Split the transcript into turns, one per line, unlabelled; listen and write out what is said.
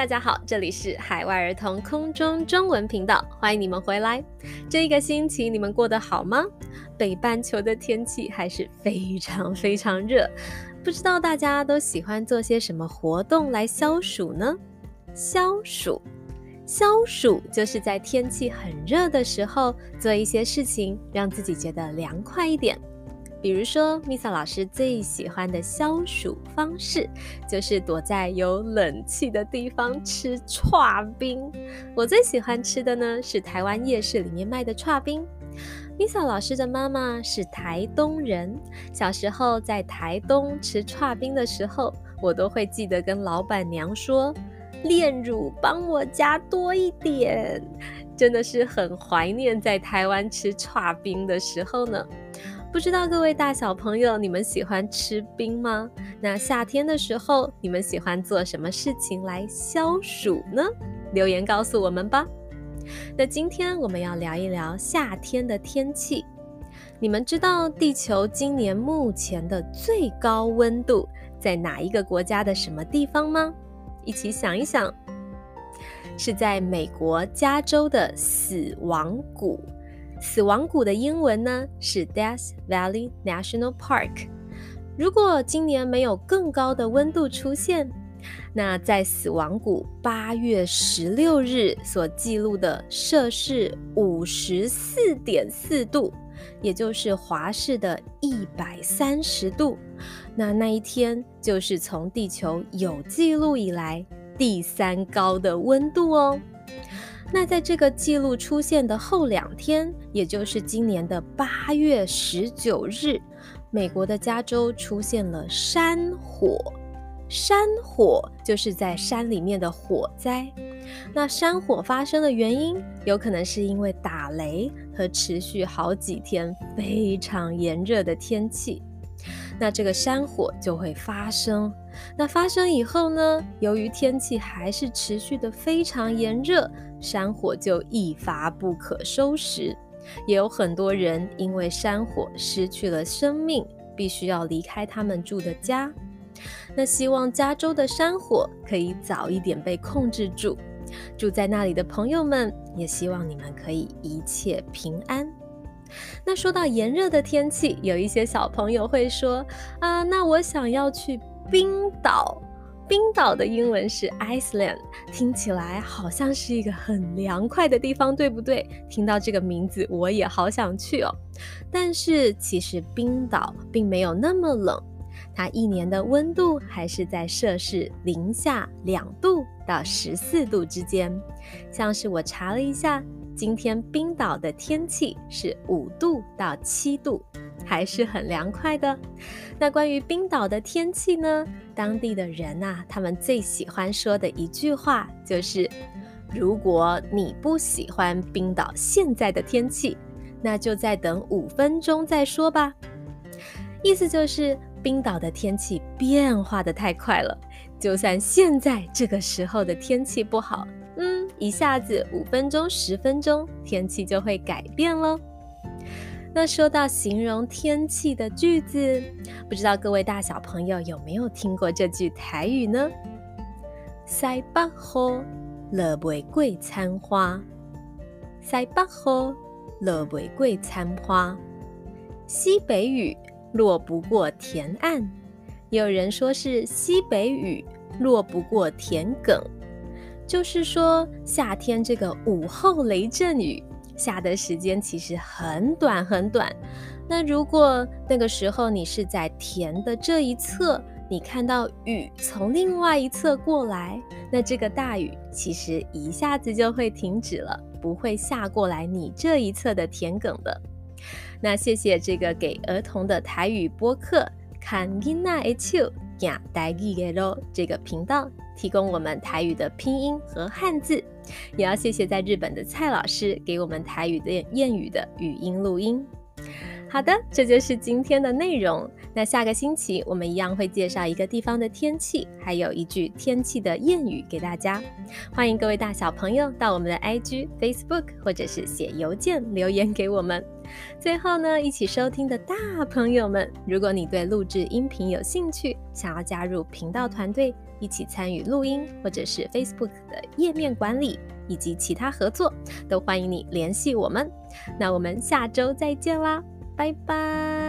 大家好，这里是海外儿童空中中文频道，欢迎你们回来。这一个星期你们过得好吗？北半球的天气还是非常非常热，不知道大家都喜欢做些什么活动来消暑呢？消暑，消暑就是在天气很热的时候做一些事情，让自己觉得凉快一点。比如说，Misa 老师最喜欢的消暑方式，就是躲在有冷气的地方吃串冰。我最喜欢吃的呢，是台湾夜市里面卖的串冰。Misa 老师的妈妈是台东人，小时候在台东吃串冰的时候，我都会记得跟老板娘说：“炼乳帮我加多一点。”真的是很怀念在台湾吃串冰的时候呢。不知道各位大小朋友，你们喜欢吃冰吗？那夏天的时候，你们喜欢做什么事情来消暑呢？留言告诉我们吧。那今天我们要聊一聊夏天的天气。你们知道地球今年目前的最高温度在哪一个国家的什么地方吗？一起想一想，是在美国加州的死亡谷。死亡谷的英文呢是 Death Valley National Park。如果今年没有更高的温度出现，那在死亡谷八月十六日所记录的摄氏五十四点四度，也就是华氏的一百三十度，那那一天就是从地球有记录以来第三高的温度哦。那在这个记录出现的后两天，也就是今年的八月十九日，美国的加州出现了山火。山火就是在山里面的火灾。那山火发生的原因，有可能是因为打雷和持续好几天非常炎热的天气。那这个山火就会发生。那发生以后呢，由于天气还是持续的非常炎热。山火就一发不可收拾，也有很多人因为山火失去了生命，必须要离开他们住的家。那希望加州的山火可以早一点被控制住，住在那里的朋友们也希望你们可以一切平安。那说到炎热的天气，有一些小朋友会说：“啊，那我想要去冰岛。”冰岛的英文是 Iceland，听起来好像是一个很凉快的地方，对不对？听到这个名字，我也好想去哦。但是其实冰岛并没有那么冷，它一年的温度还是在摄氏零下两度到十四度之间。像是我查了一下，今天冰岛的天气是五度到七度。还是很凉快的。那关于冰岛的天气呢？当地的人啊，他们最喜欢说的一句话就是：如果你不喜欢冰岛现在的天气，那就再等五分钟再说吧。意思就是冰岛的天气变化的太快了，就算现在这个时候的天气不好，一下子五分钟、十分钟，天气就会改变喽。那说到形容天气的句子，不知道各位大小朋友有没有听过这句台语呢？西北雨，落玫瑰残花。西北雨，落玫瑰残花。西北雨落不过田岸，有人说是西北雨落不过田埂，就是说夏天这个午后雷阵雨。下的时间其实很短很短。那如果那个时候你是在田的这一侧，你看到雨从另外一侧过来，那这个大雨其实一下子就会停止了，不会下过来你这一侧的田埂的。那谢谢这个给儿童的台语播客看囡仔的手呀台语嘅咯这个频道提供我们台语的拼音和汉字。也要谢谢在日本的蔡老师给我们台语的谚语的语音录音。好的，这就是今天的内容。那下个星期我们一样会介绍一个地方的天气，还有一句天气的谚语给大家。欢迎各位大小朋友到我们的 IG、Facebook 或者是写邮件留言给我们。最后呢，一起收听的大朋友们，如果你对录制音频有兴趣，想要加入频道团队，一起参与录音或者是 Facebook 的页面管理以及其他合作，都欢迎你联系我们。那我们下周再见啦，拜拜。